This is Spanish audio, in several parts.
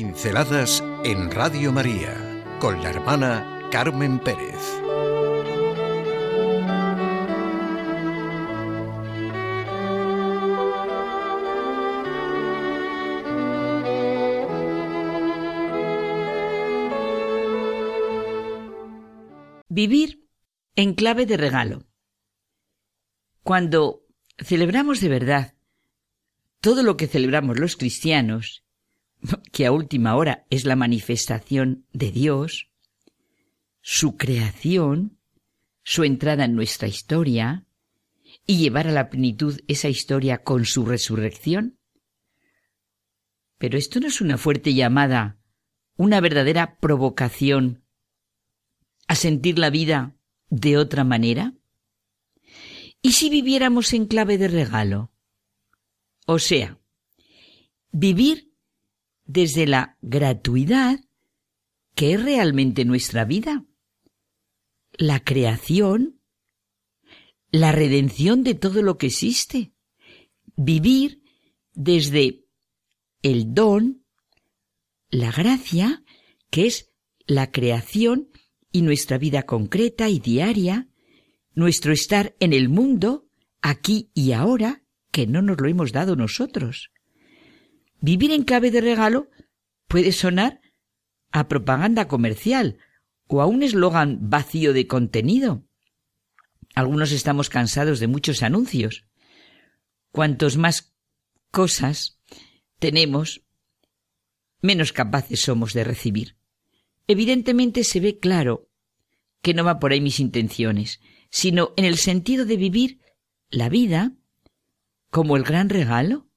Pinceladas en Radio María con la hermana Carmen Pérez. Vivir en clave de regalo. Cuando celebramos de verdad todo lo que celebramos los cristianos, que a última hora es la manifestación de Dios, su creación, su entrada en nuestra historia, y llevar a la plenitud esa historia con su resurrección. Pero esto no es una fuerte llamada, una verdadera provocación a sentir la vida de otra manera. ¿Y si viviéramos en clave de regalo? O sea, vivir desde la gratuidad que es realmente nuestra vida. La creación, la redención de todo lo que existe. Vivir desde el don, la gracia, que es la creación y nuestra vida concreta y diaria, nuestro estar en el mundo, aquí y ahora, que no nos lo hemos dado nosotros. Vivir en clave de regalo puede sonar a propaganda comercial o a un eslogan vacío de contenido. Algunos estamos cansados de muchos anuncios. Cuantos más cosas tenemos, menos capaces somos de recibir. Evidentemente se ve claro que no va por ahí mis intenciones, sino en el sentido de vivir la vida como el gran regalo,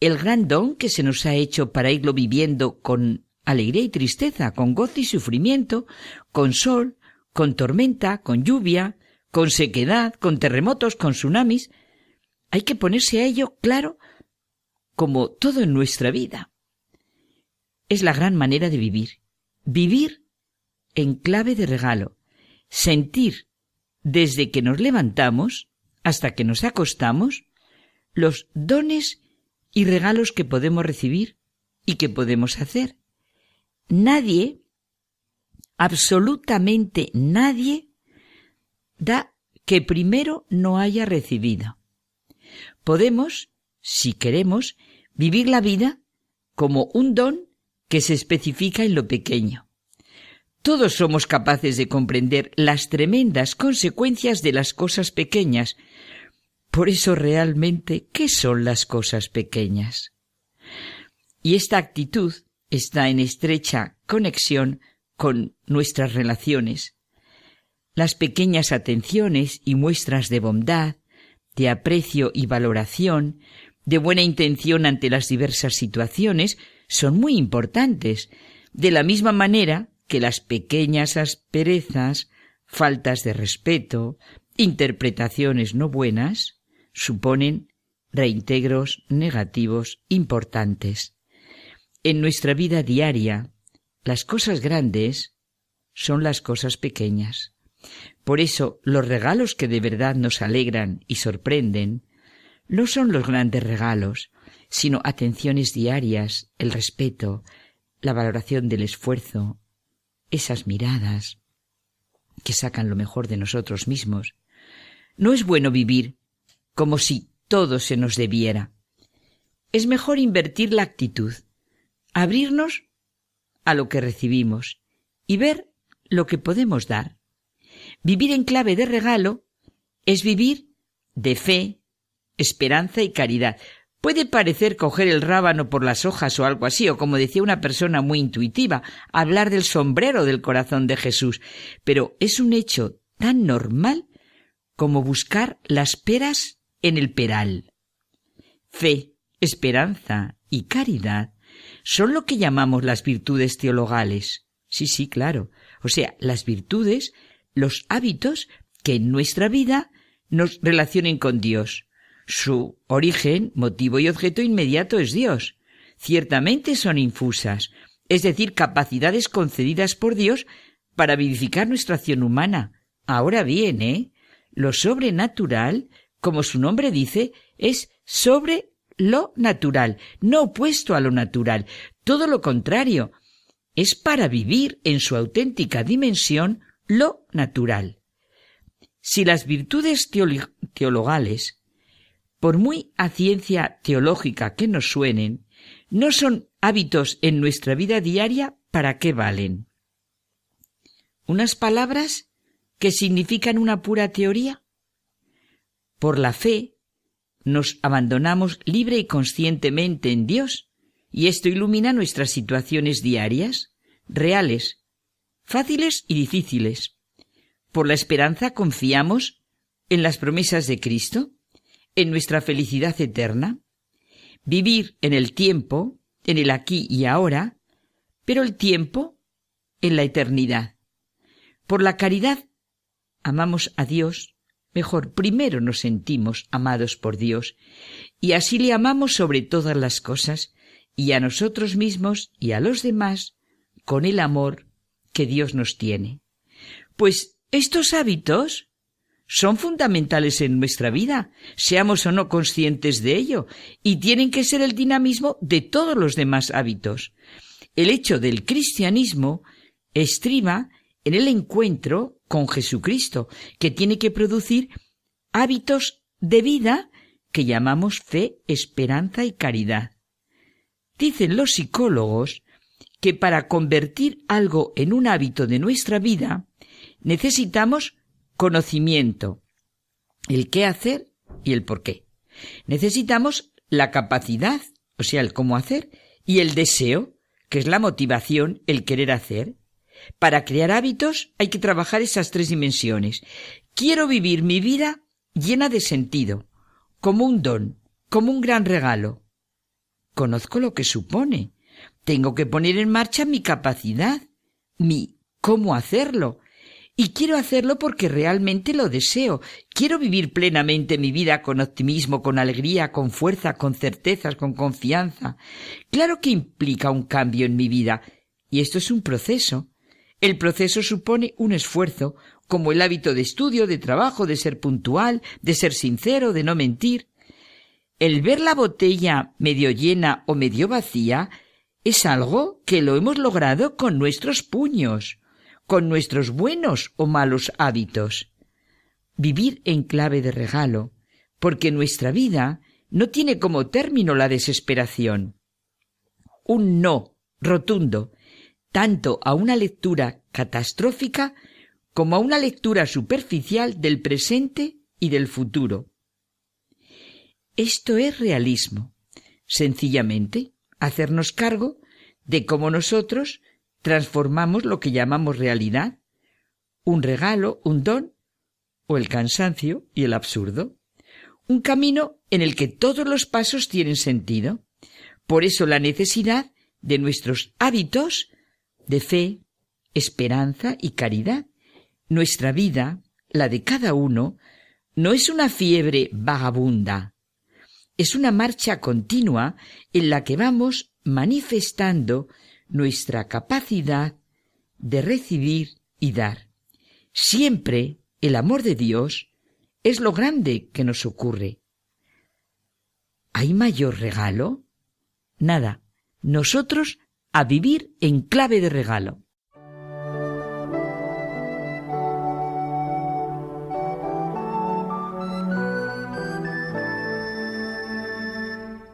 el gran don que se nos ha hecho para irlo viviendo con alegría y tristeza, con gozo y sufrimiento, con sol, con tormenta, con lluvia, con sequedad, con terremotos, con tsunamis. Hay que ponerse a ello claro como todo en nuestra vida. Es la gran manera de vivir. Vivir en clave de regalo. Sentir desde que nos levantamos hasta que nos acostamos los dones y regalos que podemos recibir y que podemos hacer. Nadie, absolutamente nadie, da que primero no haya recibido. Podemos, si queremos, vivir la vida como un don que se especifica en lo pequeño. Todos somos capaces de comprender las tremendas consecuencias de las cosas pequeñas, por eso realmente, ¿qué son las cosas pequeñas? Y esta actitud está en estrecha conexión con nuestras relaciones. Las pequeñas atenciones y muestras de bondad, de aprecio y valoración, de buena intención ante las diversas situaciones, son muy importantes, de la misma manera que las pequeñas asperezas, faltas de respeto, interpretaciones no buenas, suponen reintegros negativos importantes. En nuestra vida diaria, las cosas grandes son las cosas pequeñas. Por eso los regalos que de verdad nos alegran y sorprenden no son los grandes regalos, sino atenciones diarias, el respeto, la valoración del esfuerzo, esas miradas que sacan lo mejor de nosotros mismos. No es bueno vivir como si todo se nos debiera. Es mejor invertir la actitud, abrirnos a lo que recibimos y ver lo que podemos dar. Vivir en clave de regalo es vivir de fe, esperanza y caridad. Puede parecer coger el rábano por las hojas o algo así, o como decía una persona muy intuitiva, hablar del sombrero del corazón de Jesús, pero es un hecho tan normal como buscar las peras en el peral. Fe, esperanza y caridad son lo que llamamos las virtudes teologales. Sí, sí, claro. O sea, las virtudes, los hábitos que en nuestra vida nos relacionen con Dios. Su origen, motivo y objeto inmediato es Dios. Ciertamente son infusas, es decir, capacidades concedidas por Dios para vivificar nuestra acción humana. Ahora bien, ¿eh? Lo sobrenatural como su nombre dice, es sobre lo natural, no opuesto a lo natural. Todo lo contrario, es para vivir en su auténtica dimensión lo natural. Si las virtudes teologales, por muy a ciencia teológica que nos suenen, no son hábitos en nuestra vida diaria, ¿para qué valen? ¿Unas palabras que significan una pura teoría? Por la fe, nos abandonamos libre y conscientemente en Dios, y esto ilumina nuestras situaciones diarias, reales, fáciles y difíciles. Por la esperanza confiamos en las promesas de Cristo, en nuestra felicidad eterna. Vivir en el tiempo, en el aquí y ahora, pero el tiempo en la eternidad. Por la caridad amamos a Dios, mejor, primero nos sentimos amados por Dios, y así le amamos sobre todas las cosas, y a nosotros mismos y a los demás, con el amor que Dios nos tiene. Pues estos hábitos son fundamentales en nuestra vida, seamos o no conscientes de ello, y tienen que ser el dinamismo de todos los demás hábitos. El hecho del cristianismo estriba en el encuentro con Jesucristo, que tiene que producir hábitos de vida que llamamos fe, esperanza y caridad. Dicen los psicólogos que para convertir algo en un hábito de nuestra vida necesitamos conocimiento, el qué hacer y el por qué. Necesitamos la capacidad, o sea, el cómo hacer, y el deseo, que es la motivación, el querer hacer. Para crear hábitos hay que trabajar esas tres dimensiones. Quiero vivir mi vida llena de sentido, como un don, como un gran regalo. Conozco lo que supone. Tengo que poner en marcha mi capacidad, mi cómo hacerlo. Y quiero hacerlo porque realmente lo deseo. Quiero vivir plenamente mi vida con optimismo, con alegría, con fuerza, con certezas, con confianza. Claro que implica un cambio en mi vida. Y esto es un proceso. El proceso supone un esfuerzo, como el hábito de estudio, de trabajo, de ser puntual, de ser sincero, de no mentir. El ver la botella medio llena o medio vacía es algo que lo hemos logrado con nuestros puños, con nuestros buenos o malos hábitos. Vivir en clave de regalo, porque nuestra vida no tiene como término la desesperación. Un no rotundo, tanto a una lectura catastrófica como a una lectura superficial del presente y del futuro. Esto es realismo. Sencillamente, hacernos cargo de cómo nosotros transformamos lo que llamamos realidad, un regalo, un don, o el cansancio y el absurdo. Un camino en el que todos los pasos tienen sentido. Por eso la necesidad de nuestros hábitos de fe, esperanza y caridad. Nuestra vida, la de cada uno, no es una fiebre vagabunda, es una marcha continua en la que vamos manifestando nuestra capacidad de recibir y dar. Siempre el amor de Dios es lo grande que nos ocurre. ¿Hay mayor regalo? Nada. Nosotros a vivir en clave de regalo.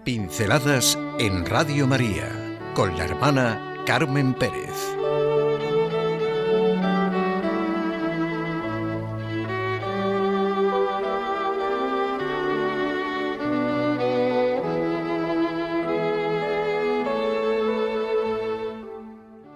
Pinceladas en Radio María con la hermana Carmen Pérez.